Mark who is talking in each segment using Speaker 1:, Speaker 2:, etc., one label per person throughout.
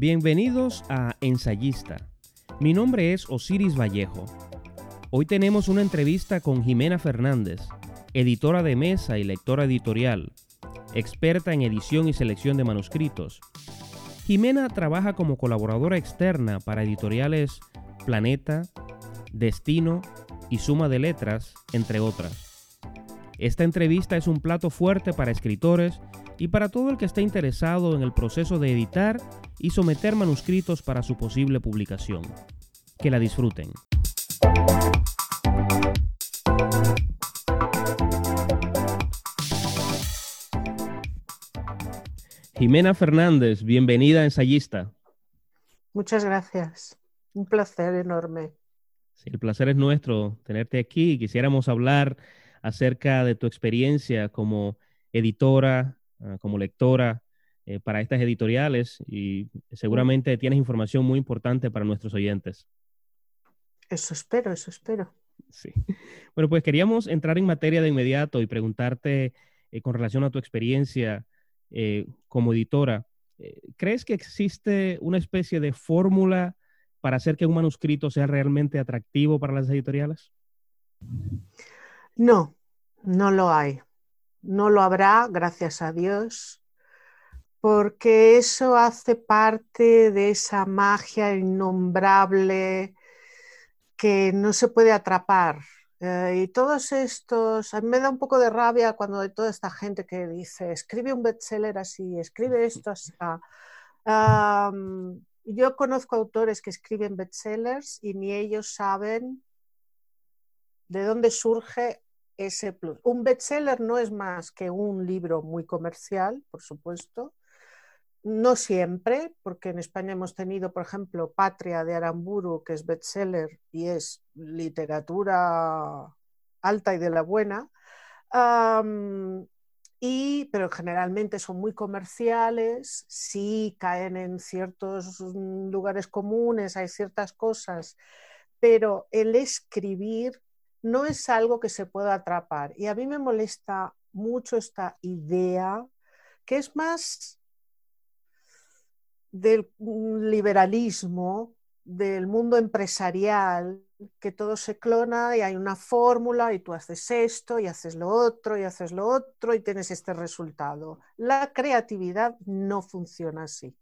Speaker 1: Bienvenidos a Ensayista. Mi nombre es Osiris Vallejo. Hoy tenemos una entrevista con Jimena Fernández, editora de mesa y lectora editorial, experta en edición y selección de manuscritos. Jimena trabaja como colaboradora externa para editoriales Planeta, Destino y Suma de Letras, entre otras. Esta entrevista es un plato fuerte para escritores y para todo el que esté interesado en el proceso de editar y someter manuscritos para su posible publicación. Que la disfruten. Jimena Fernández, bienvenida a Ensayista.
Speaker 2: Muchas gracias. Un placer enorme.
Speaker 1: Sí, el placer es nuestro tenerte aquí. Quisiéramos hablar acerca de tu experiencia como editora, ah, como lectora eh, para estas editoriales y seguramente tienes información muy importante para nuestros oyentes.
Speaker 2: Eso espero, eso espero.
Speaker 1: Sí. Bueno, pues queríamos entrar en materia de inmediato y preguntarte eh, con relación a tu experiencia eh, como editora. ¿Crees que existe una especie de fórmula para hacer que un manuscrito sea realmente atractivo para las editoriales?
Speaker 2: No, no lo hay. No lo habrá, gracias a Dios porque eso hace parte de esa magia innombrable que no se puede atrapar. Eh, y todos estos, a mí me da un poco de rabia cuando hay toda esta gente que dice, escribe un bestseller así, escribe esto así. yo conozco autores que escriben bestsellers y ni ellos saben de dónde surge ese plus. Un bestseller no es más que un libro muy comercial, por supuesto, no siempre, porque en España hemos tenido, por ejemplo, Patria de Aramburu, que es bestseller y es literatura alta y de la buena, y, pero generalmente son muy comerciales, sí caen en ciertos lugares comunes, hay ciertas cosas, pero el escribir no es algo que se pueda atrapar. Y a mí me molesta mucho esta idea, que es más del liberalismo, del mundo empresarial, que todo se clona y hay una fórmula y tú haces esto y haces lo otro y haces lo otro y tienes este resultado. La creatividad no funciona así.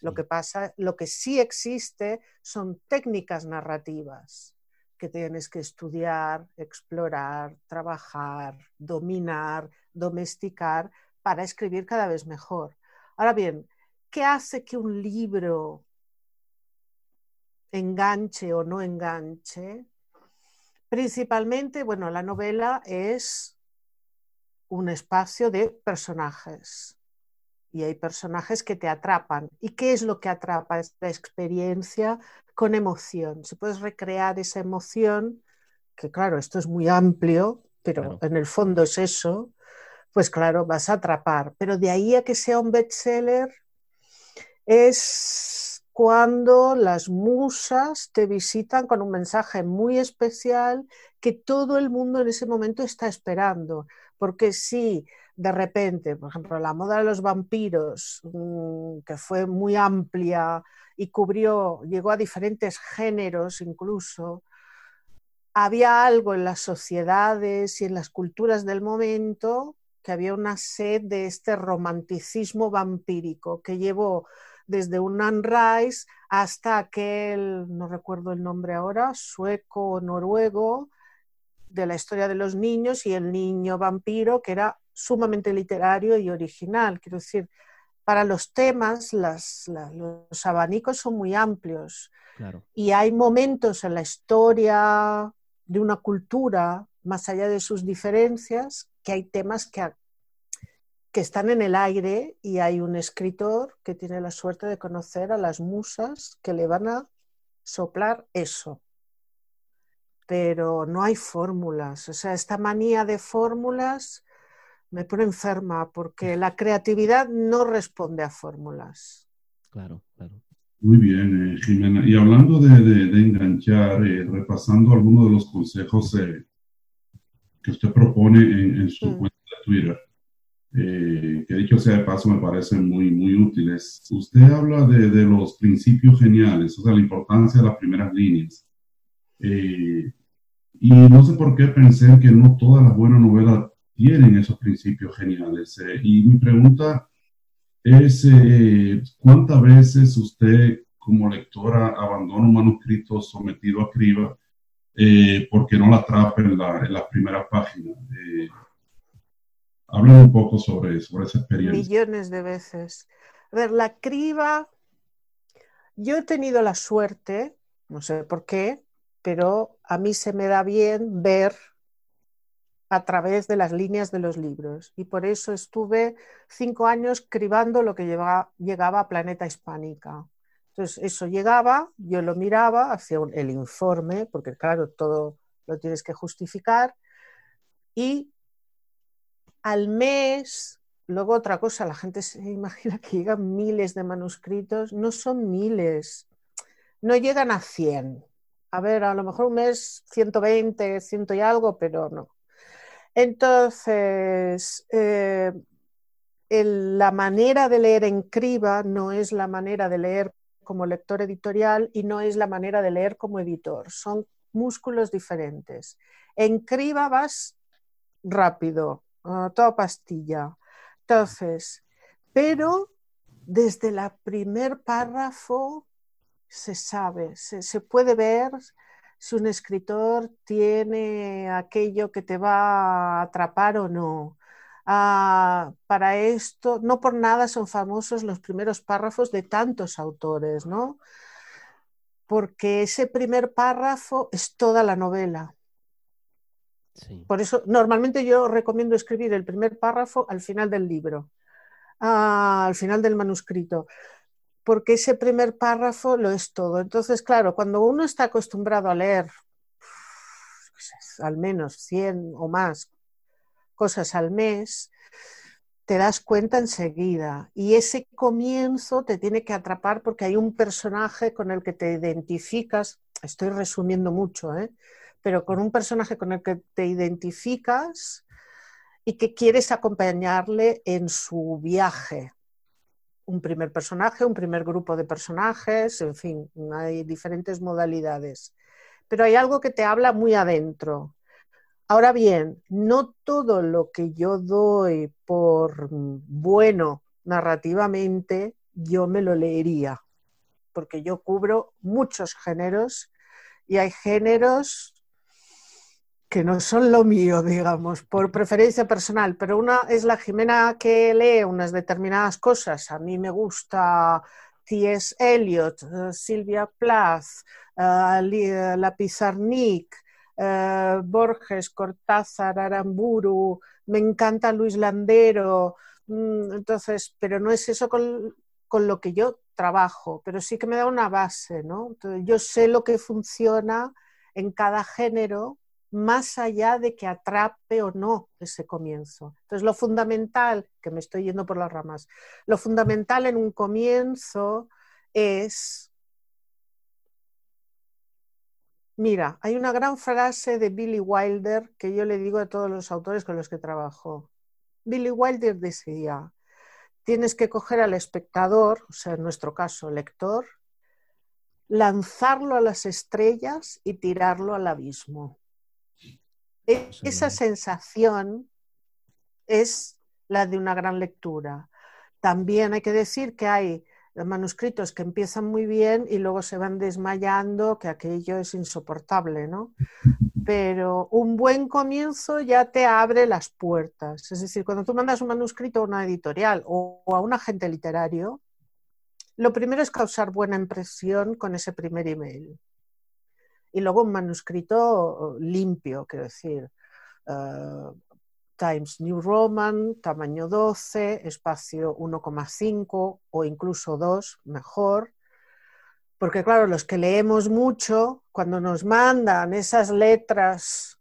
Speaker 2: Lo que pasa, lo que sí existe son técnicas narrativas que tienes que estudiar, explorar, trabajar, dominar, domesticar para escribir cada vez mejor. Ahora bien, ¿Qué hace que un libro enganche o no enganche? Principalmente, bueno, la novela es un espacio de personajes y hay personajes que te atrapan. ¿Y qué es lo que atrapa? Es la experiencia con emoción. Si puedes recrear esa emoción, que claro, esto es muy amplio, pero en el fondo es eso, pues claro, vas a atrapar. Pero de ahí a que sea un bestseller, es cuando las musas te visitan con un mensaje muy especial que todo el mundo en ese momento está esperando. Porque si de repente, por ejemplo, la moda de los vampiros, mm, que fue muy amplia y cubrió, llegó a diferentes géneros incluso, había algo en las sociedades y en las culturas del momento que había una sed de este romanticismo vampírico que llevó desde un Rice hasta aquel, no recuerdo el nombre ahora, sueco o noruego, de la historia de los niños y el niño vampiro, que era sumamente literario y original. Quiero decir, para los temas, los abanicos son muy amplios. Y hay momentos en la historia de una cultura, más allá de sus diferencias, que hay temas que, que están en el aire y hay un escritor que tiene la suerte de conocer a las musas que le van a soplar eso. Pero no hay fórmulas. O sea, esta manía de fórmulas me pone enferma porque la creatividad no responde a fórmulas.
Speaker 1: Claro, claro.
Speaker 3: Muy bien, eh, Jimena. Y hablando de, enganchar, eh, repasando algunos de los consejos eh, que usted propone en, su mm. cuenta de Twitter, eh, que dicho sea de paso me parecen muy, muy útiles. Usted habla de, de, los principios geniales, o sea, la importancia de las primeras líneas. Eh, y no sé por qué pensé que no todas las buenas novelas tienen esos principios geniales. Eh, y mi pregunta es, ¿cuántas veces usted como lectora abandona un manuscrito sometido a criba porque no la atrapa en, la, las primeras páginas? Habla un poco sobre, sobre esa experiencia.
Speaker 2: Millones de veces. A ver, la criba, yo he tenido la suerte, no sé por qué, pero a mí se me da bien ver a través de las líneas de los libros. Y por eso estuve cinco años cribando lo que llegaba, a Planeta Hispánica. Entonces, eso llegaba, yo lo miraba, hacía el informe, porque claro, todo lo tienes que justificar, y al mes, luego otra cosa, la gente se imagina que llegan miles de manuscritos, no son miles, no llegan a 100. A ver, a lo mejor un mes 120, 100 y algo, pero no. Entonces, eh, la manera de leer en criba no es la manera de leer como lector editorial y no es la manera de leer como editor. Son músculos diferentes. En criba vas rápido, toda pastilla. Entonces, pero desde el primer párrafo se sabe, se, puede ver si un escritor tiene aquello que te va a atrapar o no. Ah, para esto, no por nada son famosos los primeros párrafos de tantos autores, ¿no? Porque ese primer párrafo es toda la novela. Por eso, normalmente yo recomiendo escribir el primer párrafo al final del libro, ah, al final del manuscrito, porque ese primer párrafo lo es todo. Entonces, claro, cuando uno está acostumbrado a leer al menos 100 o más cosas al mes, te das cuenta enseguida. Y ese comienzo te tiene que atrapar porque hay un personaje con el que te identificas. Estoy resumiendo mucho, ¿eh? pero con un personaje con el que te identificas y que quieres acompañarle en su viaje. Un primer personaje, un primer grupo de personajes, en fin, hay diferentes modalidades. Pero hay algo que te habla muy adentro. Ahora bien, no todo lo que yo doy por bueno narrativamente, yo me lo leería, porque yo cubro muchos géneros y hay géneros que no son lo mío, digamos, por preferencia personal, pero una es la Jimena que lee unas determinadas cosas. A mí me gusta T.S. Eliot, uh, Silvia Plath, uh, La Borges, Cortázar, Aramburu, me encanta Luis Landero, mm, entonces, pero no es eso con, con, lo que yo trabajo, pero sí que me da una base, ¿no? Entonces, yo sé lo que funciona en cada género más allá de que atrape o no ese comienzo. Entonces, lo fundamental, que me estoy yendo por las ramas, lo fundamental en un comienzo es, mira, hay una gran frase de Billy Wilder que yo le digo a todos los autores con los que trabajo. Billy Wilder decía, tienes que coger al espectador, o sea, en nuestro caso, lector, lanzarlo a las estrellas y tirarlo al abismo. E-, esa sensación es la de una gran lectura. También hay que decir que hay manuscritos que empiezan muy bien y luego se van desmayando, que aquello es insoportable, ¿no? Pero un buen comienzo ya te abre las puertas. Es decir, cuando tú mandas un manuscrito a una editorial o a un agente literario, lo primero es causar buena impresión con ese primer email y luego un manuscrito limpio, quiero decir, eh, Times New Roman, tamaño 12, espacio 1,5 o incluso 2, mejor. Porque claro, los que leemos mucho, cuando nos mandan esas letras,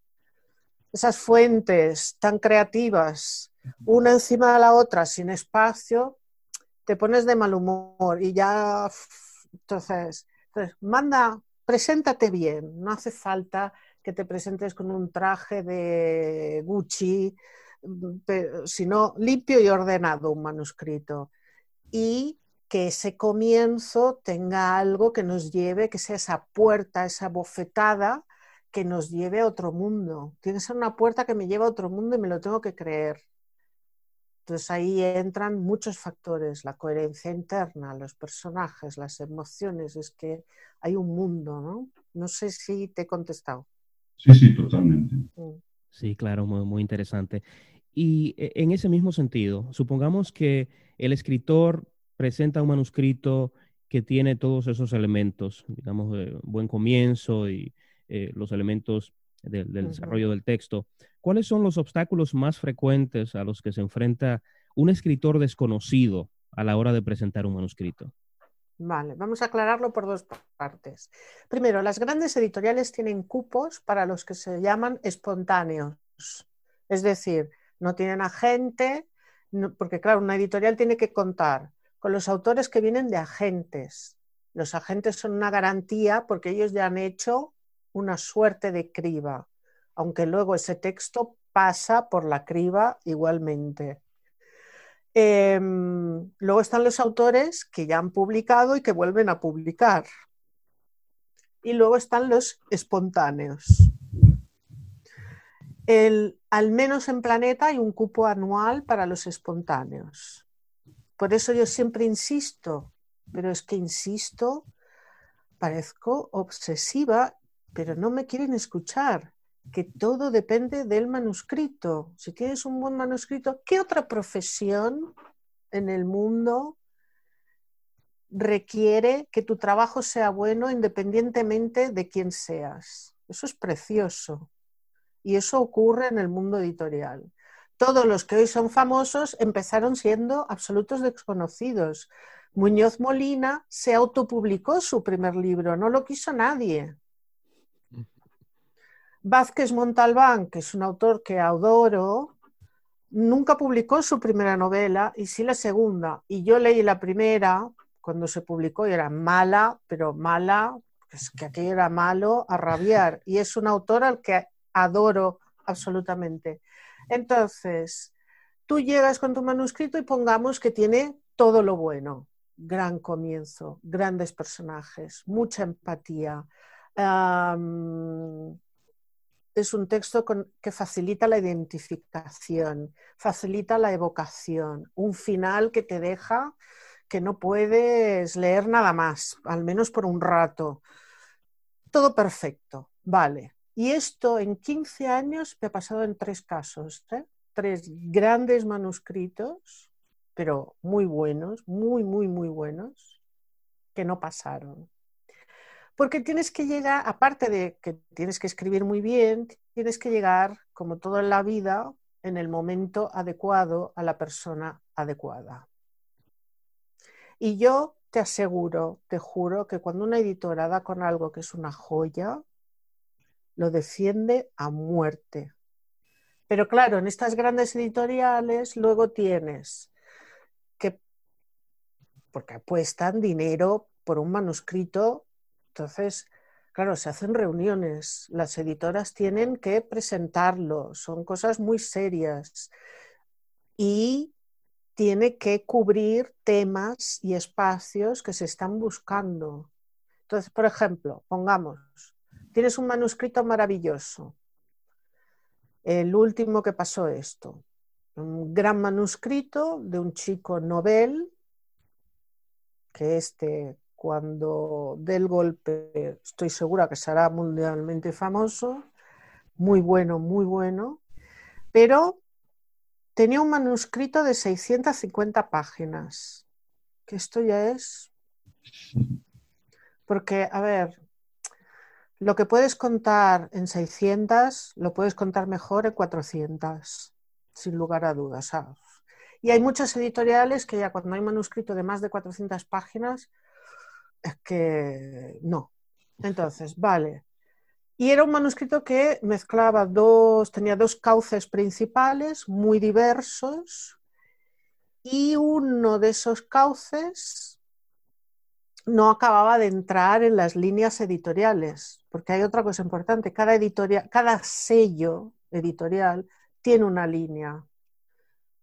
Speaker 2: esas fuentes tan creativas, una encima de la otra sin espacio, te pones de mal humor y ya, entonces, entonces manda preséntate bien, no hace falta que te presentes con un traje de Gucci sino limpio y ordenado un manuscrito. Y que ese comienzo tenga algo que nos lleve, que sea esa puerta, esa bofetada que nos lleve a otro mundo. Tiene que ser una puerta que me lleva a otro mundo y me lo tengo que creer. Entonces ahí entran muchos factores, la coherencia interna, los personajes, las emociones, es que hay un mundo, ¿no? No sé si te he contestado.
Speaker 3: Sí, sí, totalmente. Mm.
Speaker 1: Sí, claro, muy, muy interesante. Y eh, en ese mismo sentido, supongamos que el escritor presenta un manuscrito que tiene todos esos elementos, digamos, de buen comienzo y eh, los elementos del desarrollo del texto. ¿Cuáles son los obstáculos más frecuentes a los que se enfrenta un escritor desconocido a la hora de presentar un manuscrito?
Speaker 2: Vale, vamos a aclararlo por dos partes. Primero, las grandes editoriales tienen cupos para los que se llaman espontáneos. Es decir, no tienen agente, porque claro, una editorial tiene que contar con los autores que vienen de agentes. Los agentes son una garantía porque ellos ya han hecho una suerte de criba, aunque luego ese texto pasa por la criba igualmente. Em, luego están los autores que ya han publicado y que vuelven a publicar. Y luego están los espontáneos. al menos en Planeta hay un cupo anual para los espontáneos. Por eso yo siempre insisto, pero es que insisto, parezco obsesiva, pero no me quieren escuchar, que todo depende del manuscrito. Si tienes un buen manuscrito, ¿qué otra profesión en el mundo requiere que tu trabajo sea bueno independientemente de quién seas? Eso es precioso. Y eso ocurre en el mundo editorial todos los que hoy son famosos empezaron siendo absolutos desconocidos. Muñoz Molina se autopublicó su primer libro, no lo quiso nadie. Vázquez Montalbán, que es un autor que adoro, nunca publicó su primera novela y sí la segunda. Y yo leí la primera cuando se publicó y era mala, pero mala, es que aquello era malo a rabiar. Y es un autor al que adoro absolutamente. Entonces, tú llegas con tu manuscrito y pongamos que tiene todo lo bueno. Gran comienzo, grandes personajes, mucha empatía. Es un texto que facilita la identificación, facilita la evocación, un final que te deja que no puedes leer nada más, al menos por un rato. Todo perfecto, vale. Y esto en 15 años me ha pasado en tres casos, ¿eh? tres grandes manuscritos, pero muy buenos, muy, muy, muy buenos, que no pasaron. Porque tienes que llegar, aparte de que tienes que escribir muy bien, tienes que llegar, como todo en la vida, en el momento adecuado a la persona adecuada. Y yo te aseguro, te juro, que cuando una editora da con algo que es una joya, lo defiende a muerte. Pero claro, en estas grandes editoriales luego tienes que, porque apuestan dinero por un manuscrito, entonces, claro, se hacen reuniones, las editoras tienen que presentarlo, son cosas muy serias y tiene que cubrir temas y espacios que se están buscando. Entonces, por ejemplo, pongamos, tienes un manuscrito maravilloso. El último que pasó esto, un gran manuscrito de un chico novel, que este cuando dé el golpe estoy segura que será mundialmente famoso, muy bueno, muy bueno, pero tenía un manuscrito de 650 páginas, que esto ya es... Porque, a ver, lo que puedes contar en 600 lo puedes contar mejor en 400, sin lugar a dudas. Y hay muchas editoriales que ya cuando hay manuscrito de más de 400 páginas, es que no. Entonces, vale. Y era un manuscrito que mezclaba dos, tenía dos cauces principales muy diversos y uno de esos cauces no acababa de entrar en las líneas editoriales, porque hay otra cosa importante, cada, editorial, cada sello editorial tiene una línea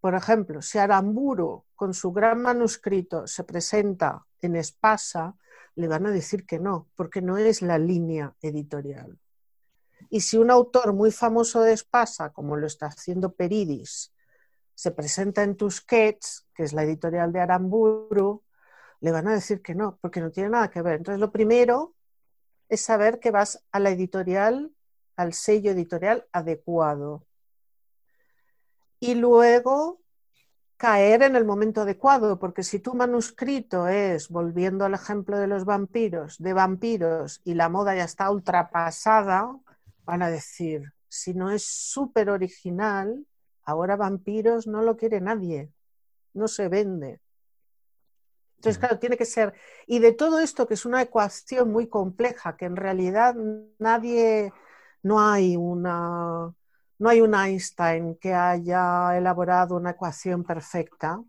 Speaker 2: Por ejemplo, si Aramburu con su gran manuscrito se presenta en Espasa, le van a decir que no, porque no es la línea editorial. Y si un autor muy famoso de Espasa, como lo está haciendo Peridis, se presenta en Tusquets, que es la editorial de Aramburu, le van a decir que no, porque no tiene nada que ver. Entonces, lo primero es saber que vas a la editorial, al sello editorial adecuado. Y luego caer en el momento adecuado, porque si tu manuscrito es, volviendo al ejemplo de los vampiros, de vampiros y la moda ya está ultrapasada, van a decir, si no es súper original, Ahora vampiros no lo quiere nadie, no se vende. Entonces, claro, tiene que ser. Y de todo esto, que es una ecuación muy compleja, que en realidad nadie, no hay una, no hay un Einstein que haya elaborado una ecuación perfecta.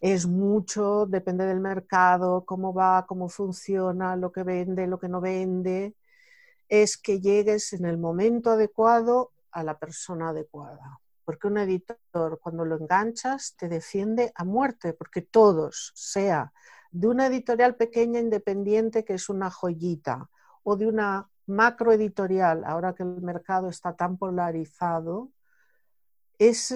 Speaker 2: Es mucho, depende del mercado, cómo va, cómo funciona, lo que vende, lo que no vende. Es que llegues en el momento adecuado a la persona adecuada porque un editor cuando lo enganchas te defiende a muerte, porque todos, sea de una editorial pequeña independiente que es una joyita o de una macro editorial, ahora que el mercado está tan polarizado, es,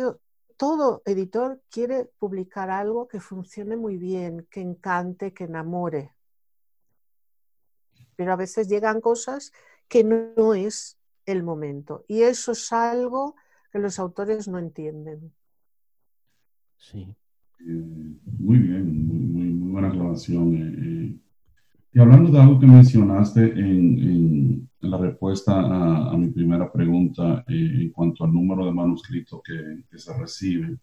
Speaker 2: todo editor quiere publicar algo que funcione muy bien, que encante, que enamore. Pero a veces llegan cosas que no es el momento. Y eso es algo que los autores no entienden.
Speaker 3: Sí. Eh, muy bien, muy, muy, buena aclaración. Eh, eh. Y hablando de algo que mencionaste en, la respuesta a, mi primera pregunta en cuanto al número de manuscritos que, se reciben,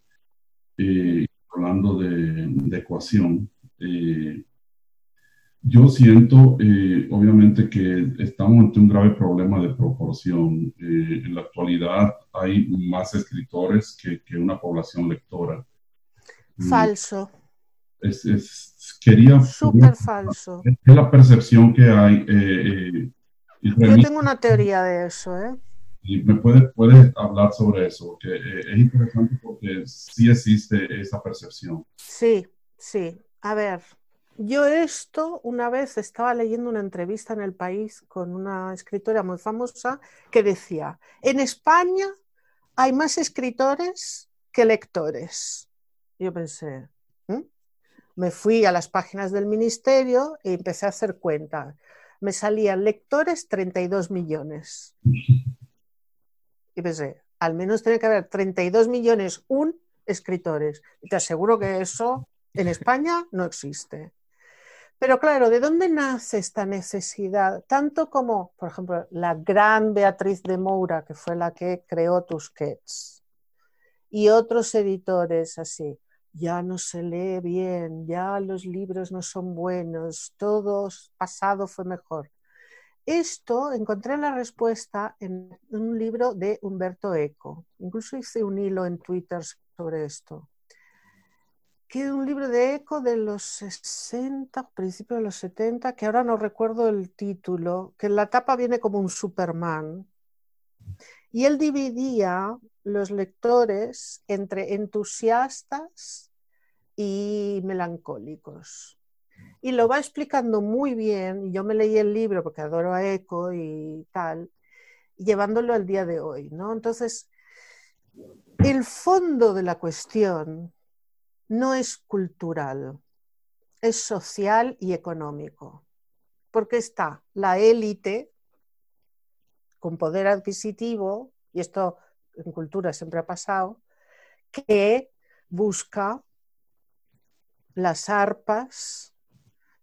Speaker 3: hablando de, de ecuación, yo siento, eh, obviamente, que estamos ante un grave problema de proporción. Eh, en la actualidad hay más escritores que, una población lectora.
Speaker 2: Falso.
Speaker 3: Es, quería...
Speaker 2: Súper falso.
Speaker 3: Es la percepción que hay. Eh,
Speaker 2: yo tengo una teoría de eso, ¿eh?
Speaker 3: Y me puedes puede hablar sobre eso, porque es interesante porque sí existe esa percepción.
Speaker 2: Sí, sí. A ver, yo esto una vez estaba leyendo una entrevista en el país con una escritora muy famosa que decía, en España hay más escritores que lectores. yo pensé, ¿Mm?". Me fui a las páginas del ministerio y empecé a hacer cuenta. Me salían lectores 32 millones. Y pensé, al menos tiene que haber 32 millones un escritores. Y te aseguro que eso en España no existe. Pero claro, ¿de dónde nace esta necesidad? Tanto como, por ejemplo, la gran Beatriz de Moura, que fue la que creó Tusquets, y otros editores así. Ya no se lee bien, ya los libros no son buenos, todo pasado fue mejor. Esto encontré la respuesta en un libro de Humberto Eco. Incluso hice un hilo en Twitter sobre esto que un libro de Eco de los 60, principios de los 70, que ahora no recuerdo el título, que en la tapa viene como un Superman. Y él dividía los lectores entre entusiastas y melancólicos. Y lo va explicando muy bien, yo me leí el libro porque adoro a Eco y tal, llevándolo al día de hoy, ¿no? Entonces, el fondo de la cuestión no es cultural, es social y económico. Porque está la élite con poder adquisitivo, y esto en cultura siempre ha pasado, que busca las arpas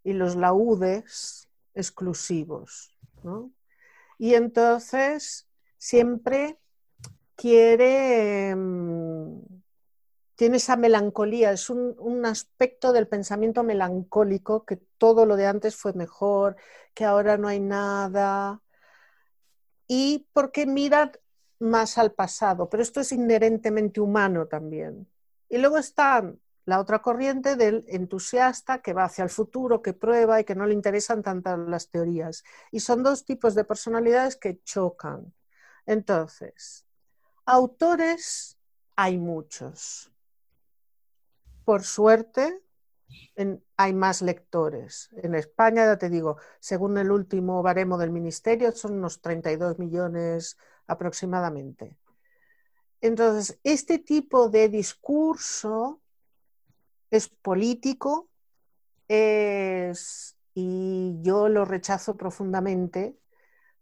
Speaker 2: y los laúdes exclusivos. Y entonces siempre quiere mm, tiene esa melancolía, es un, aspecto del pensamiento melancólico, que todo lo de antes fue mejor, que ahora no hay nada, y porque mira más al pasado, pero esto es inherentemente humano también. Y luego está la otra corriente del entusiasta que va hacia el futuro, que prueba y que no le interesan tanto las teorías. Y son dos tipos de personalidades que chocan. Entonces, autores hay muchos por suerte, hay más lectores. En España, ya te digo, según el último baremo del Ministerio, son unos 32 millones aproximadamente. Entonces, este tipo de discurso es político, y yo lo rechazo profundamente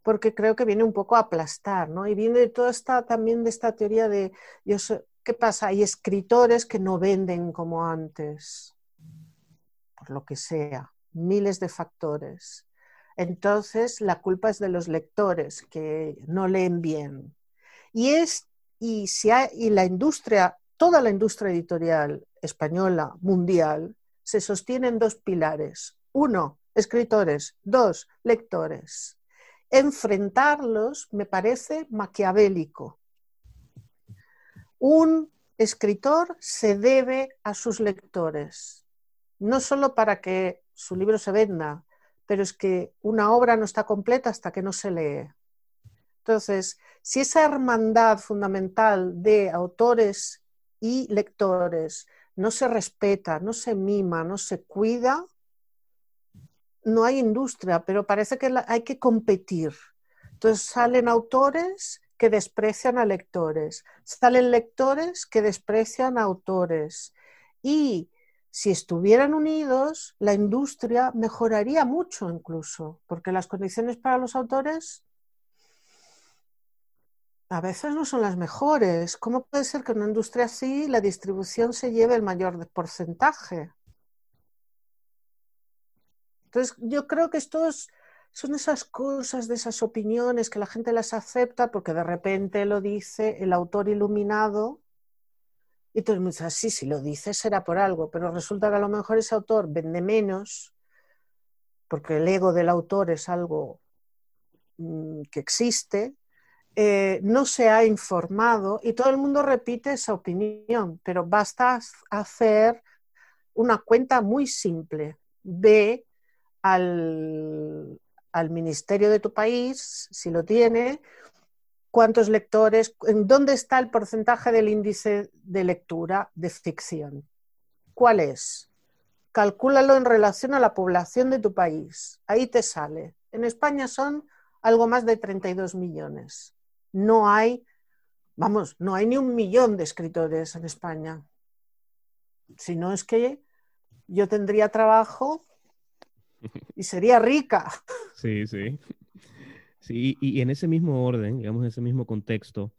Speaker 2: porque creo que viene un poco a aplastar, ¿no? Y viene de toda esta, también de esta teoría de, yo ¿qué pasa? Hay escritores que no venden como antes, lo que sea, miles de factores. Entonces, la culpa es de los lectores que no leen bien. Y, es, y, si y la industria, toda la industria editorial española, mundial, se sostiene en dos pilares. Uno, escritores. Dos, lectores enfrentarlos me parece maquiavélico. Un escritor se debe a sus lectores, no solo para que su libro se venda, pero es que una obra no está completa hasta que no se lee. Entonces, si esa hermandad fundamental de autores y lectores no se respeta, no se mima, no se cuida, no hay industria, pero parece que hay que competir. Entonces salen autores que desprecian a lectores, salen lectores que desprecian a autores. Y si estuvieran unidos, la industria mejoraría mucho incluso, porque las condiciones para los autores a veces no son las mejores. ¿Cómo puede ser que en una industria así la distribución se lleve el mayor porcentaje? Entonces, yo creo que estos son esas cosas, de esas opiniones que la gente las acepta porque de repente lo dice el autor iluminado y todo el mundo dice, sí, si lo dice será por algo, pero resulta que a lo mejor ese autor vende menos porque el ego del autor es algo mm, que existe, eh, no se ha informado y todo el mundo repite esa opinión, pero basta hacer una cuenta muy simple. de al, ministerio de tu país, si lo tiene, cuántos lectores, en dónde está el porcentaje del índice de lectura de ficción. ¿Cuál es? Calcúlalo en relación a la población de tu país. Ahí te sale. En España son algo más de 32 millones. No hay, vamos, no hay ni un millón de escritores en España. Si no es que yo tendría trabajo y sería rica.
Speaker 1: Sí, sí. Sí, y, en ese mismo orden, digamos, en ese mismo contexto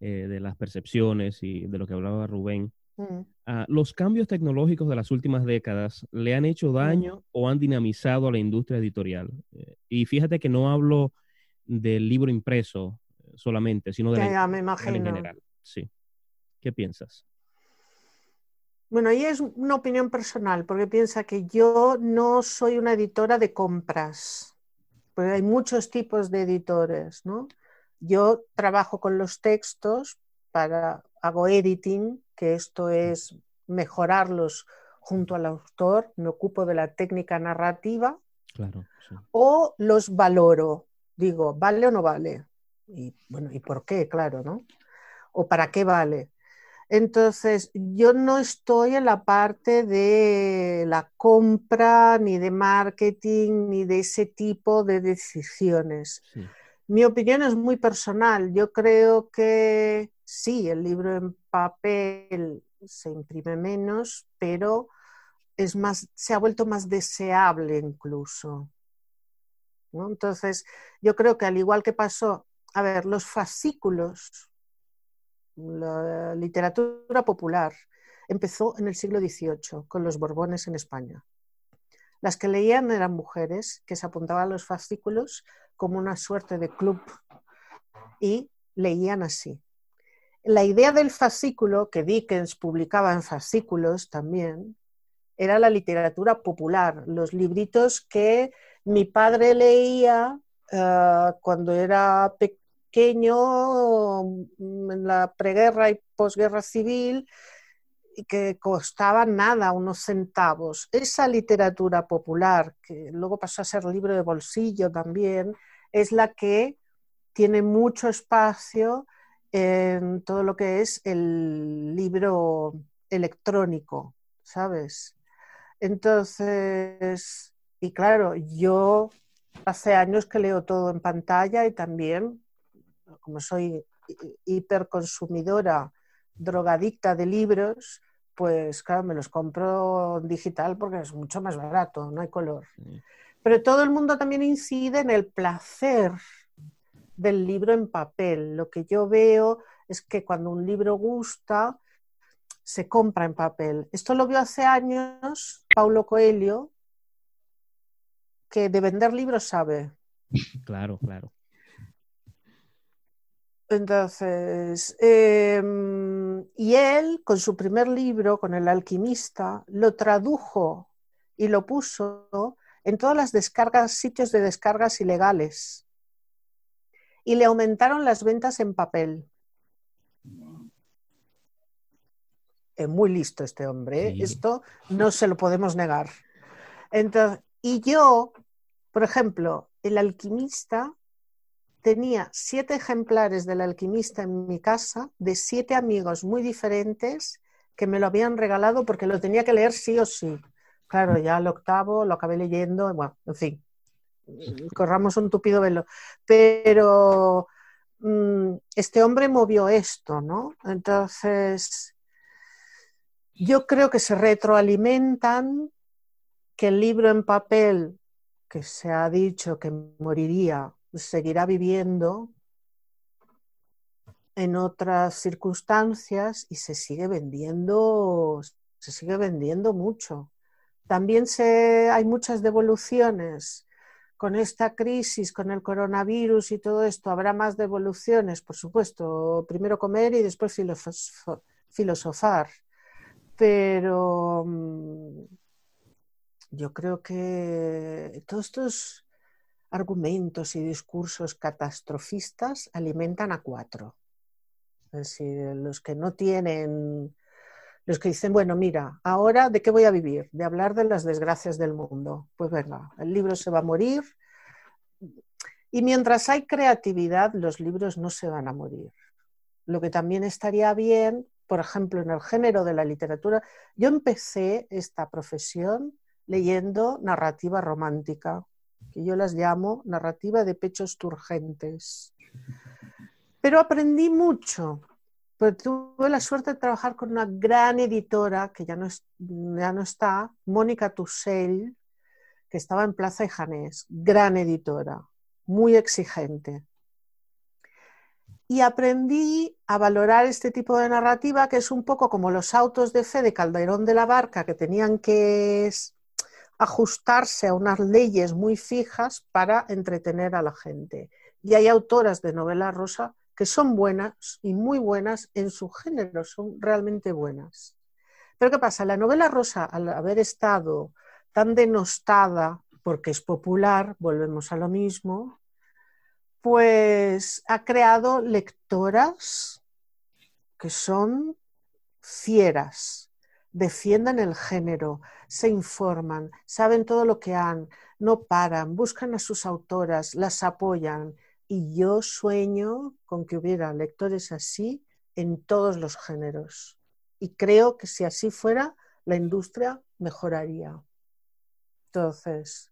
Speaker 1: eh, de las percepciones y de lo que hablaba Rubén, mm. ah, los cambios tecnológicos de las últimas décadas le han hecho mm. daño o han dinamizado a la industria editorial. Eh, y fíjate que no hablo del libro impreso solamente, sino de
Speaker 2: la, en general.
Speaker 1: Sí. ¿Qué piensas?
Speaker 2: Bueno, ahí es una opinión personal, porque piensa que yo no soy una editora de compras, porque hay muchos tipos de editores, ¿no? Yo trabajo con los textos para, hago editing, que esto es mejorarlos junto al autor, me ocupo de la técnica narrativa,
Speaker 1: claro,
Speaker 2: o los valoro, digo, ¿vale o no vale? Y bueno, ¿y por qué? Claro, ¿no? ¿O para qué vale? Entonces, yo no estoy en la parte de la compra, ni de marketing, ni de ese tipo de decisiones. Mi opinión es muy personal. Yo creo que sí, el libro en papel se imprime menos, pero es más, se ha vuelto más deseable incluso. Entonces, yo creo que al igual que pasó, a ver, los fascículos la literatura popular empezó en el siglo XVIII con los Borbones en España. Las que leían eran mujeres que se apuntaban a los fascículos como una suerte de club y leían así. La idea del fascículo, que Dickens publicaba en fascículos también, era la literatura popular, los libritos que mi padre leía eh, cuando era pequeño pequeño mm, en la preguerra y posguerra civil que costaba nada, unos centavos. Esa literatura popular, que luego pasó a ser libro de bolsillo también, es la que tiene mucho espacio en todo lo que es el libro electrónico. ¿sabes? Entonces, y claro, yo hace años que leo todo en pantalla y también, como soy hiperconsumidora, drogadicta de libros, pues claro, me los compro digital porque es mucho más barato, no hay color. Pero todo el mundo también incide en el placer del libro en papel. Lo que yo veo es que cuando un libro gusta, se compra en papel. Esto lo vio hace años Paulo Coelho, que de vender libros sabe.
Speaker 1: Claro, claro.
Speaker 2: Entonces, em, y él, con su primer libro, con El alquimista, lo tradujo y lo puso en todas las descargas, sitios de descargas ilegales. Y le aumentaron las ventas en papel. Es muy listo este hombre, ¿eh? esto no se lo podemos negar. Entonces, y yo, por ejemplo, el alquimista tenía siete ejemplares del alquimista en mi casa de siete amigos muy diferentes que me lo habían regalado porque lo tenía que leer sí o sí. Claro, ya el octavo lo acabé leyendo, bueno, en fin, corramos un tupido velo. Pero mm, este hombre movió esto, ¿no? Entonces, yo creo que se retroalimentan, que el libro en papel, que se ha dicho que moriría, seguirá viviendo en otras circunstancias y se sigue vendiendo, se sigue vendiendo mucho. También se, hay muchas devoluciones. Con esta crisis, con el coronavirus y todo esto, habrá más devoluciones, por supuesto. Primero comer y después filosofar. Pero mm, yo creo que todos estos argumentos y discursos catastrofistas alimentan a cuatro. Es decir, los que no tienen los que dicen, bueno, mira, ahora de qué voy a vivir? De hablar de las desgracias del mundo. Pues venga, el libro se va a morir. Y mientras hay creatividad, los libros no se van a morir. Lo que también estaría bien, por ejemplo, en el género de la literatura, yo empecé esta profesión leyendo narrativa romántica, que yo las llamo narrativa de pechos turgentes. Pero aprendí mucho, pues tuve la suerte de trabajar con una gran editora que ya no, ya no está, Mónica Tussell, que estaba en Plaza y Janés, gran editora, muy exigente. Y aprendí a valorar este tipo de narrativa, que es un poco como los autos de fe de Calderón de la Barca, que tenían que ajustarse a unas leyes muy fijas para entretener a la gente. Y hay autoras de novela rosa que son buenas y muy buenas en su género, son realmente buenas. Pero ¿qué pasa? La novela rosa, al haber estado tan denostada porque es popular, volvemos a lo mismo, pues ha creado lectoras que son fieras, defienden el género, se informan, saben todo lo que han, no paran, buscan a sus autoras, las apoyan y yo sueño con que hubiera lectores así en todos los géneros. Y creo que si así fuera, la industria mejoraría. Entonces,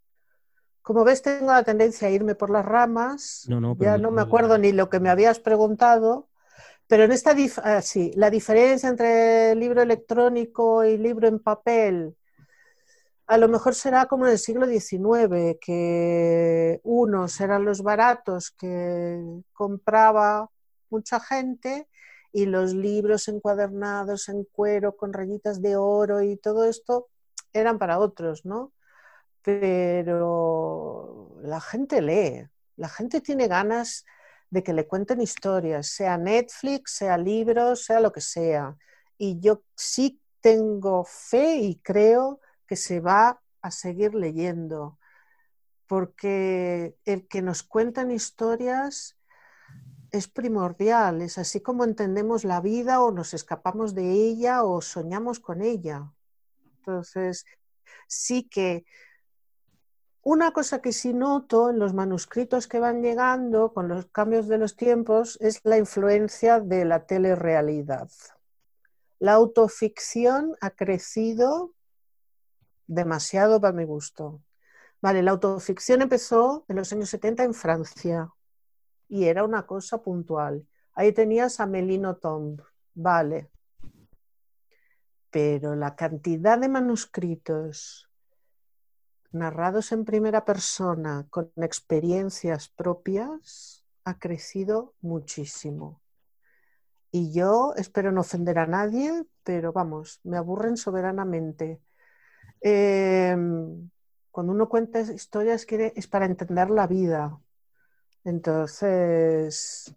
Speaker 2: como ves, tengo la tendencia a irme por las ramas. ya no me acuerdo ni lo que me habías preguntado. Pero en esta, ah, sí, la diferencia entre libro electrónico y libro en papel, a lo mejor será como en el siglo XIX, que unos eran los baratos que compraba mucha gente y los libros encuadernados en cuero con rayitas de oro y todo esto eran para otros, ¿no? Pero la gente lee, la gente tiene ganas de que le cuenten historias, sea Netflix, sea libros, sea lo que sea. Y yo sí tengo fe y creo que se va a seguir leyendo, porque el que nos cuentan historias es primordial, es así como entendemos la vida o nos escapamos de ella o soñamos con ella. Entonces, sí que una cosa que sí noto en los manuscritos que van llegando con los cambios de los tiempos es la influencia de la telerrealidad La autoficción ha crecido demasiado para mi gusto. Vale, la autoficción empezó en los años 70 en Francia y era una cosa puntual. Ahí tenías a Melino Tomb, vale. Pero la cantidad de manuscritos narrados en primera persona con experiencias propias ha crecido muchísimo. Y yo espero no ofender a nadie, pero vamos, me aburren soberanamente. Em, cuando uno cuenta historias es para entender la vida. Entonces,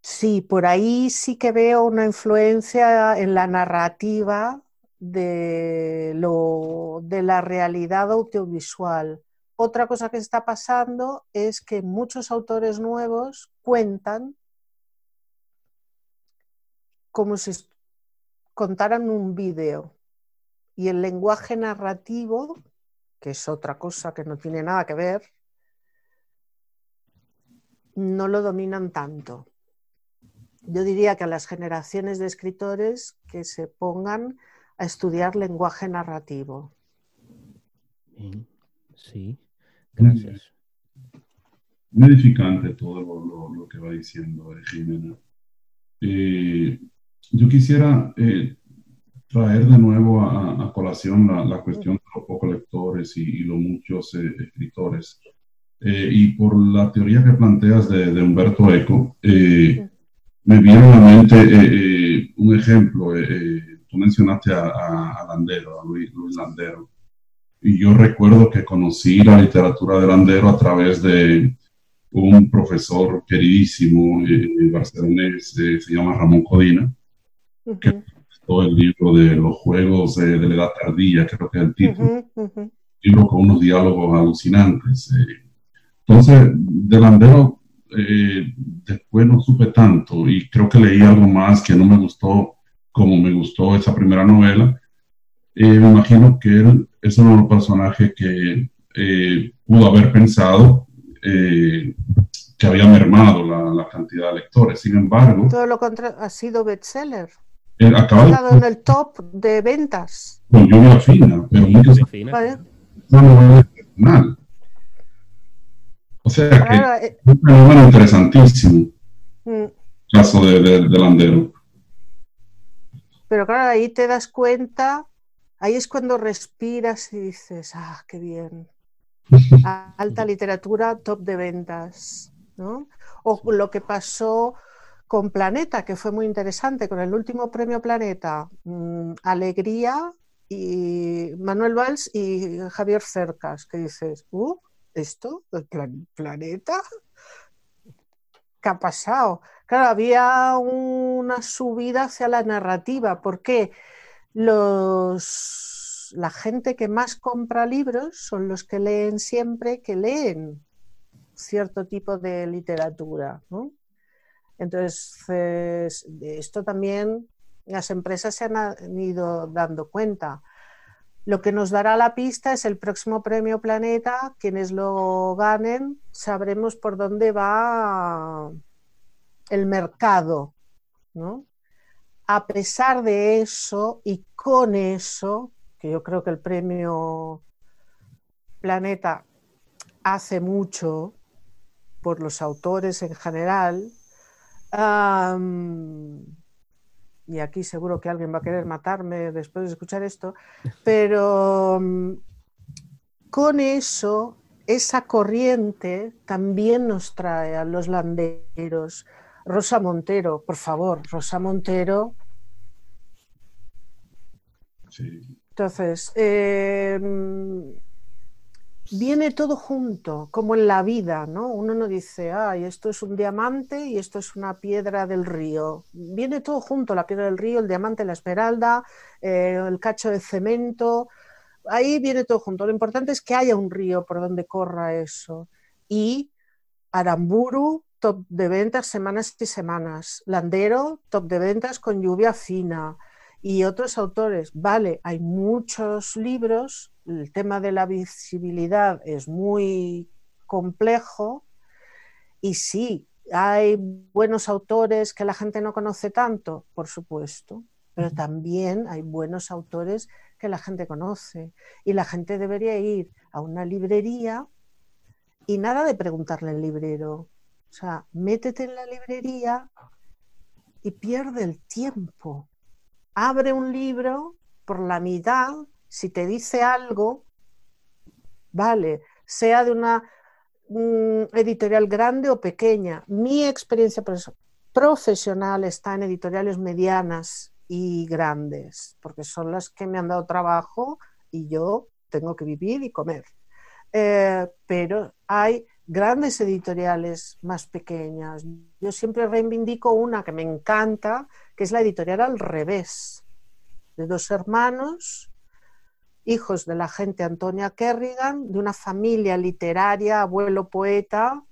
Speaker 2: sí, por ahí sí que veo una influencia en la narrativa de, lo, de la realidad audiovisual. Otra cosa que está pasando es que muchos autores nuevos cuentan como si contaran un vídeo y el lenguaje narrativo, que es otra cosa que no tiene nada que ver, no lo dominan tanto. Yo diría que a las generaciones de escritores que se pongan a estudiar lenguaje narrativo.
Speaker 1: Sí, gracias.
Speaker 3: Muy edificante todo lo, que va diciendo eh, Jimena. Eh, yo quisiera eh, traer de nuevo a, colación la, cuestión de los pocos lectores y, los muchos escritores. y por la teoría que planteas de, Humberto Eco, me viene a la mente un ejemplo. Tú mencionaste a, Landero, a Luis, Landero. Y yo recuerdo que conocí la literatura de Landero a través de un profesor queridísimo eh, barcelonés, se llama Ramón Codina, que todo el libro de los juegos de la edad tardía, creo que es el título. libro con unos diálogos alucinantes. Eh. Entonces, de Landero eh, después no supe tanto y creo que leí algo más que no me gustó como me gustó esa primera novela. Eh, me imagino que él es uno de los personajes que pudo haber pensado que había mermado la, cantidad de lectores. Sin embargo...
Speaker 2: Todo lo contrario, ha sido bestseller.
Speaker 3: Eh, ha
Speaker 2: estado en el top de ventas.
Speaker 3: Con lluvia fina, pero muy fina. ¿Vale? Una novela excepcional. O sea que es un fenómeno interesantísimo. Mm. Caso de, de, de, Landero.
Speaker 2: Pero claro, ahí te das cuenta, ahí es cuando respiras y dices, ah, qué bien. Alta literatura, top de ventas. ¿no? O lo que pasó con Planeta, que fue muy interesante, con el último premio Planeta, mm, Alegría y Manuel Valls y Javier Cercas, que dices, uh, ¿esto? ¿El planeta? ¿Qué ha pasado? Claro, había una subida hacia la narrativa, porque los, la gente que más compra libros son los que leen siempre, que leen cierto tipo de literatura. ¿no? Entonces, esto también las empresas se han ido dando cuenta. Lo que nos dará la pista es el próximo premio Planeta. Quienes lo ganen sabremos por dónde va el mercado. A pesar de eso y con eso, que yo creo que el premio Planeta hace mucho por los autores en general, y aquí seguro que alguien va a querer matarme después de escuchar esto, pero con eso, esa corriente también nos trae a los landeros. Rosa Montero, por favor, Rosa Montero. Entonces, em, viene todo junto, como en la vida, ¿no? Uno no dice, ay, esto es un diamante y esto es una piedra del río. Viene todo junto, la piedra del río, el diamante, la esmeralda, eh, el cacho de cemento. Ahí viene todo junto. Lo importante es que haya un río por donde corra eso. Y Aramburu, top de ventas semanas y semanas. Landero, top de ventas con lluvia fina. Y otros autores, vale, hay muchos libros el tema de la visibilidad es muy complejo y sí, hay buenos autores que la gente no conoce tanto, por supuesto, pero también hay buenos autores que la gente conoce y la gente debería ir a una librería y nada de preguntarle al librero. O sea, métete en la librería y pierde el tiempo. Abre un libro por la mitad, si te dice algo, vale, sea de una editorial grande o pequeña. Mi experiencia profesional está en editoriales medianas y grandes, porque son las que me han dado trabajo y yo tengo que vivir y comer. Eh, pero hay grandes editoriales más pequeñas. Yo siempre reivindico una que me encanta, que es la editorial al revés, de dos hermanos, hijos de la gente Antonia Kerrigan, de una familia literaria, abuelo poeta,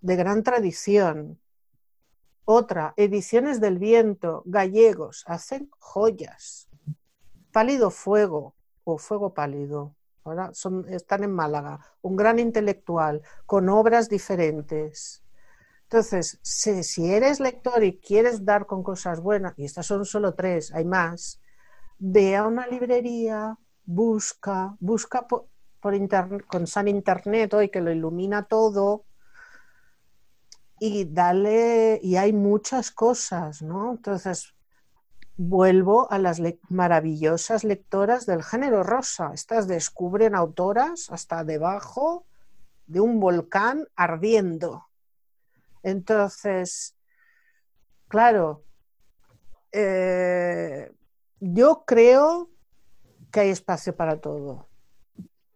Speaker 2: de gran tradición. Otra, Ediciones del Viento, gallegos, hacen joyas. Pálido Fuego o Fuego Pálido, ahora están en Málaga, un gran intelectual, con obras diferentes. Entonces, si, eres lector y quieres dar con cosas buenas, y estas son solo tres, hay más, ve a una librería, busca, busca por, internet, con San Internet hoy que lo ilumina todo, y dale, y hay muchas cosas, ¿no? Entonces, vuelvo a las maravillosas lectoras del género rosa. Estas descubren autoras hasta debajo de un volcán ardiendo. Entonces, claro, eh, yo creo que hay espacio para todo.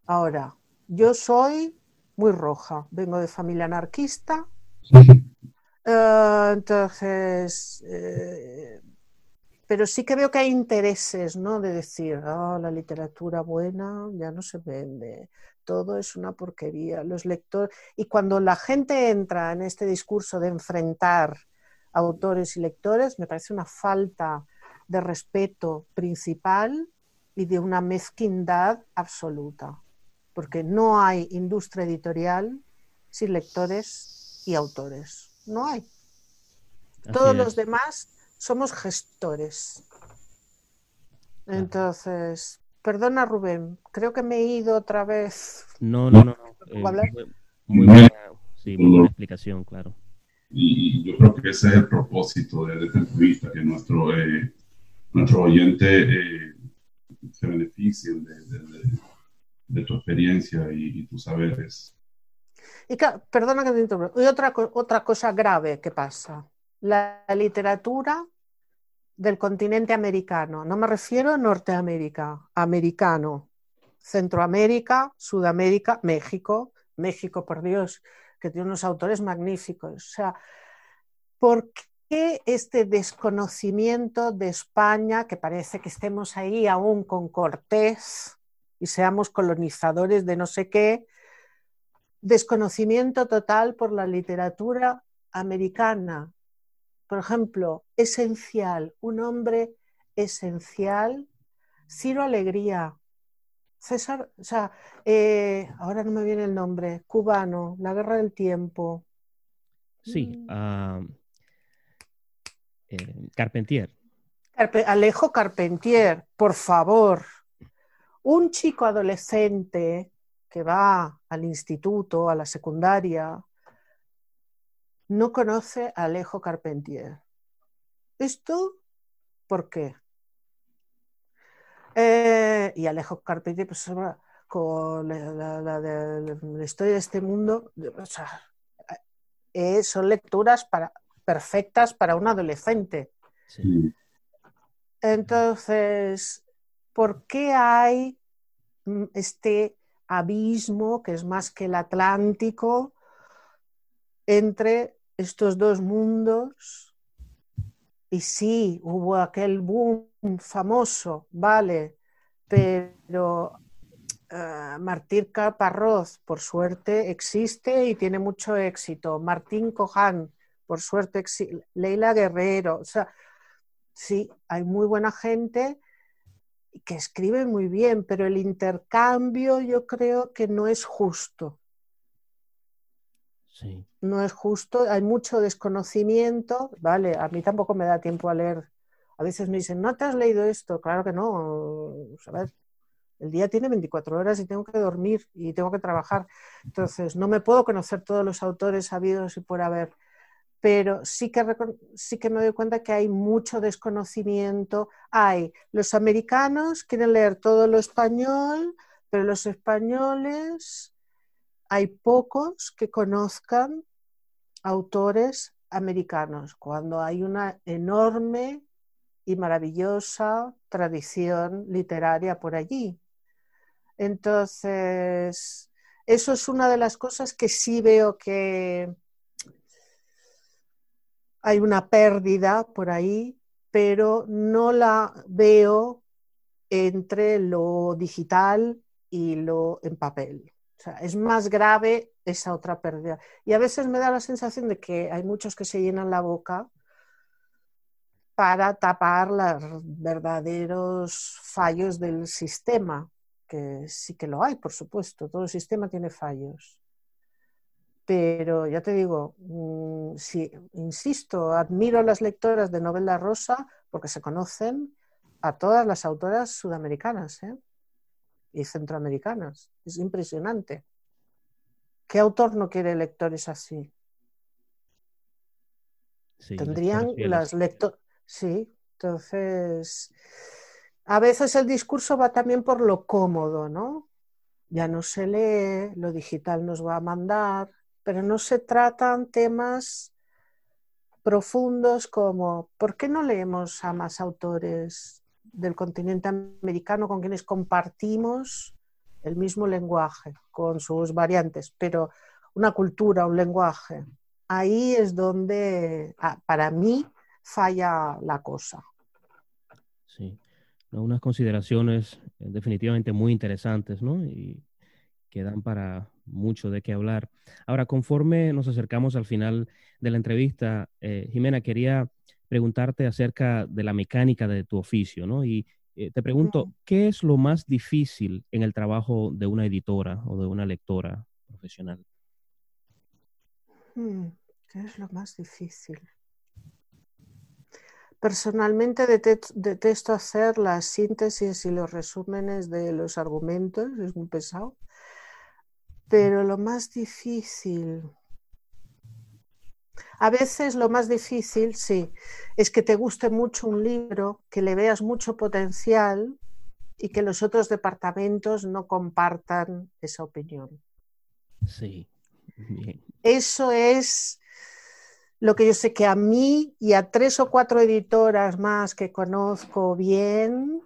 Speaker 2: Ahora, yo soy muy roja, vengo de familia anarquista. Eh, entonces, eh, pero sí que veo que hay intereses, ¿no? De decir, ah, la literatura buena ya no se vende, todo es una porquería. Los lectores y cuando la gente entra en este discurso de enfrentar autores y lectores, me parece una falta de respeto principal y de una mezquindad absoluta, porque no hay industria editorial sin lectores y autores. No hay. Todos los demás somos gestores. Entonces, perdona Rubén, creo que me he ido otra vez.
Speaker 1: No, no, no. Eh, muy, buena, sí, muy buena explicación, claro.
Speaker 3: Y yo creo que ese es el propósito de, esta entrevista, que nuestro, eh, nuestro oyente eh, se beneficie de, tu experiencia y, tus saberes.
Speaker 2: Y perdona que te interrumpa. Y otra, otra cosa grave que pasa la literatura del continente americano. No me refiero a Norteamérica, americano, Centroamérica, Sudamérica, México, México, por Dios, que tiene unos autores magníficos. O sea, ¿por qué este desconocimiento de España, que parece que estemos ahí aún con Cortés y seamos colonizadores de no sé qué? Desconocimiento total por la literatura americana, por ejemplo, esencial, un hombre esencial, Ciro Alegría, César, o sea, eh, ahora no me viene el nombre, cubano, la guerra del tiempo.
Speaker 1: Sí, mm. Eh, Carpentier.
Speaker 2: Alejo Carpentier, por favor. Un chico adolescente que va al instituto, a la secundaria, no conoce a Alejo Carpentier. ¿Esto por qué? Eh, y Alejo Carpentier, pues, con la, historia de este mundo, eh, son lecturas para, perfectas para un adolescente. Entonces, ¿por qué hay mm, este abismo que es más que el Atlántico entre estos dos mundos. Y sí, hubo aquel boom famoso, vale, pero uh, Martín Caparroz, por suerte, existe y tiene mucho éxito. Martín Coján, por suerte, Leila Guerrero, o sea, sí, hay muy buena gente que escribe muy bien, pero el intercambio yo creo que no es justo. No es justo, hay mucho desconocimiento, ¿vale? A mí tampoco me da tiempo a leer. A veces me dicen, ¿no te has leído esto? Claro que no. el día tiene 24 horas y tengo que dormir y tengo que trabajar. Entonces, no me puedo conocer todos los autores sabidos y por haber pero sí que, sí que me doy cuenta que hay mucho desconocimiento. Hay los americanos quieren leer todo lo español, pero los españoles hay pocos que conozcan autores americanos, cuando hay una enorme y maravillosa tradición literaria por allí. Entonces, eso es una de las cosas que sí veo que, hay una pérdida por ahí, pero no la veo entre lo digital y lo en papel. O sea, es más grave esa otra pérdida. Y a veces me da la sensación de que hay muchos que se llenan la boca para tapar los verdaderos fallos del sistema, que sí que lo hay, por supuesto, todo el sistema tiene fallos. Pero ya te digo, mm, insisto, admiro a las lectoras de novela rosa porque se conocen a todas las autoras sudamericanas ¿eh? y centroamericanas. Es impresionante. ¿Qué autor no quiere lectores así? Tendrían las lectoras. Sí, entonces. A veces el discurso va también por lo cómodo, ¿no? Ya no se lee, lo digital nos va a mandar, pero no se tratan temas profundos como ¿por qué no leemos a más autores del continente americano con quienes compartimos el mismo lenguaje, con sus variantes, pero una cultura, un lenguaje? Ahí es donde, ah, para mí, falla la cosa.
Speaker 1: Sí, unas consideraciones eh, definitivamente muy interesantes, ¿no? Y quedan para mucho de qué hablar. Ahora, conforme nos acercamos al final de la entrevista, eh, Jimena, quería preguntarte acerca de la mecánica de tu oficio, ¿no? Y eh, te pregunto, ¿qué es lo más difícil en el trabajo de una editora o de una lectora profesional?
Speaker 2: Hmm, ¿Qué es lo más difícil? Personalmente detesto hacer las síntesis y los resúmenes de los argumentos, es muy pesado. Pero lo más difícil, a veces lo más difícil, sí, es que te guste mucho un libro, que le veas mucho potencial y que los otros departamentos no compartan esa opinión.
Speaker 1: Sí, bien.
Speaker 2: Eso es lo que yo sé que a mí y a tres o cuatro editoras más que conozco bien,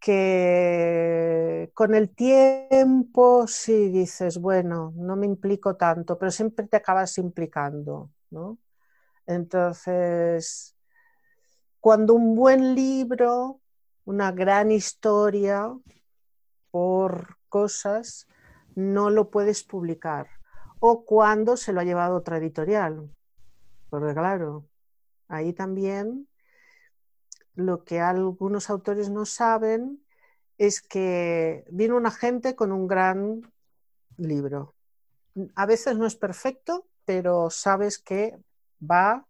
Speaker 2: que con el tiempo sí dices, bueno, no me implico tanto, pero siempre te acabas implicando, ¿no? Entonces, cuando un buen libro, una gran historia por cosas, no lo puedes publicar. O cuando se lo ha llevado otra editorial. Porque claro, ahí también lo que algunos autores no saben es que viene un agente con un gran libro. A veces no es perfecto, pero sabes que va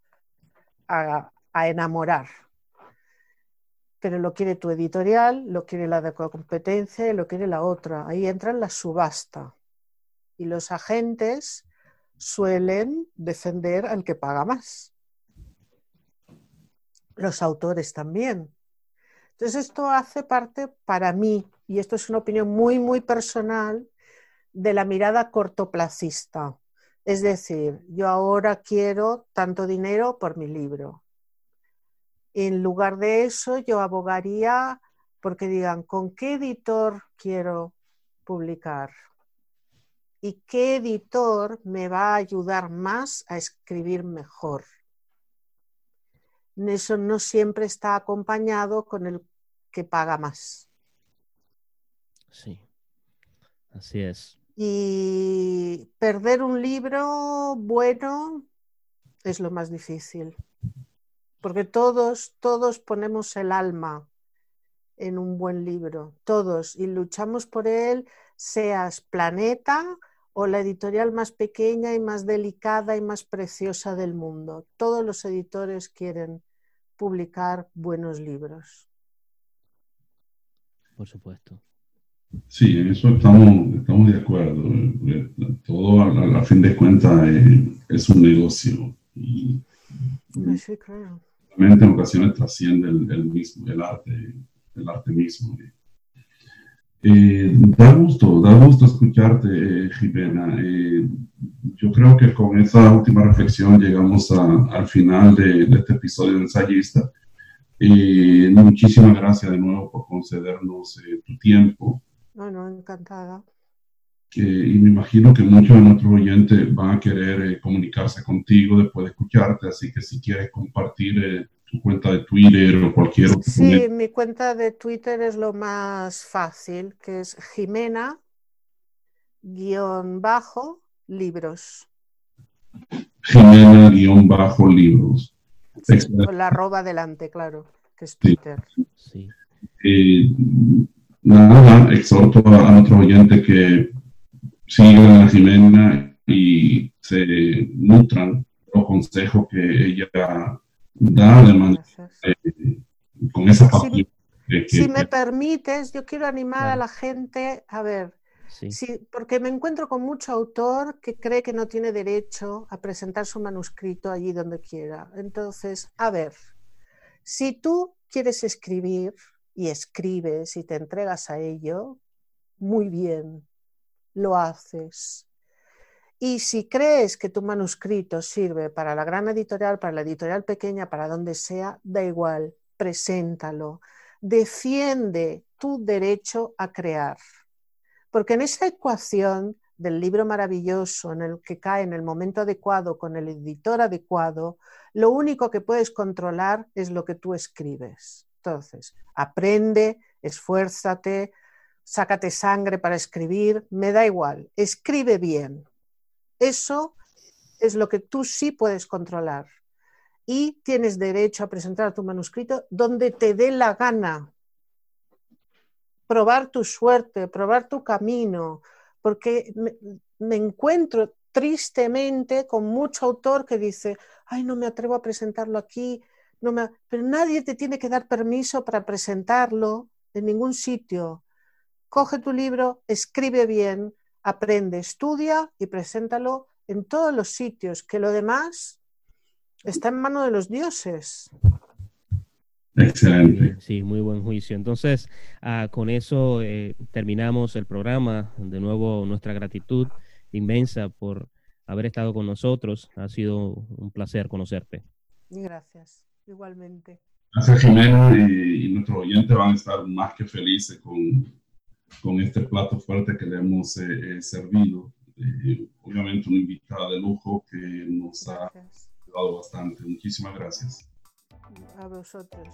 Speaker 2: a, enamorar. Pero lo quiere tu editorial, lo quiere la de competencia lo quiere la otra. Ahí entra en la subasta. Y los agentes suelen defender al que paga más los autores también. Entonces esto hace parte para mí, y esto es una opinión muy, muy personal, de la mirada cortoplacista. Es decir, yo ahora quiero tanto dinero por mi libro. En lugar de eso, yo abogaría porque digan, ¿con qué editor quiero publicar? ¿Y qué editor me va a ayudar más a escribir mejor? Eso no siempre está acompañado con el que paga más.
Speaker 1: Sí, así es.
Speaker 2: Y perder un libro bueno es lo más difícil, porque todos, todos ponemos el alma en un buen libro, todos, y luchamos por él, seas planeta o la editorial más pequeña y más delicada y más preciosa del mundo. Todos los editores quieren publicar buenos libros.
Speaker 1: Por supuesto.
Speaker 3: Sí, en eso estamos, estamos de acuerdo. Todo a, fin de cuentas eh, es un negocio. Y,
Speaker 2: sí, claro.
Speaker 3: En ocasiones trasciende el, mismo, el arte, el arte mismo. Eh, da gusto, da gusto escucharte, eh, Jimena. Eh, yo creo que con esa última reflexión llegamos al final de, este episodio de ensayista. muchísimas gracias de nuevo por concedernos tu tiempo.
Speaker 2: Bueno, encantada.
Speaker 3: y me imagino que muchos de nuestros oyentes van a querer comunicarse contigo después de escucharte, así que si quieres compartir tu cuenta de Twitter o cualquier otro.
Speaker 2: Sí, mi cuenta de Twitter es lo más fácil, que es Jimena guion bajo libros.
Speaker 3: Jimena guion bajo libros.
Speaker 2: con la arroba delante, claro, que es Twitter. Sí.
Speaker 3: Eh, nada, exhorto a, nuestro oyente que sigan a Jimena y se nutran los consejos que ella con esa
Speaker 2: Si, me permites, yo quiero animar a la gente a ver, porque me encuentro con mucho autor que cree que no tiene derecho a presentar su manuscrito allí donde quiera. Entonces, a ver, si tú quieres escribir y escribes y te entregas a ello, muy bien, lo haces. Y si crees que tu manuscrito sirve para la gran editorial, para la editorial pequeña, para donde sea, da igual, preséntalo. Defiende tu derecho a crear. Porque en esa ecuación del libro maravilloso en el que cae en el momento adecuado con el editor adecuado, lo único que puedes controlar es lo que tú escribes. Entonces, aprende, esfuérzate, sácate sangre para escribir, me da igual, escribe bien, eso es lo que tú sí puedes controlar. Y tienes derecho a presentar tu manuscrito donde te dé la gana. Probar tu suerte, probar tu camino, porque me, encuentro tristemente con mucho autor que dice, ay, no me atrevo a presentarlo aquí, no pero nadie te tiene que dar permiso para presentarlo en ningún sitio. Coge tu libro, escribe bien, aprende, estudia y preséntalo en todos los sitios, que lo demás está en manos de los dioses.
Speaker 3: Excelente.
Speaker 1: Sí, muy buen juicio. Entonces, ah, con eso eh, terminamos el programa. De nuevo, nuestra gratitud inmensa por haber estado con nosotros. Ha sido un placer conocerte.
Speaker 2: Gracias, igualmente.
Speaker 3: Gracias, Jimena. Y, y nuestros oyentes van a estar más que felices con, con este plato fuerte que le hemos eh, eh, servido. Eh, obviamente una invitada de lujo que nos ha ayudado bastante. Muchísimas gracias.
Speaker 2: A vosotros.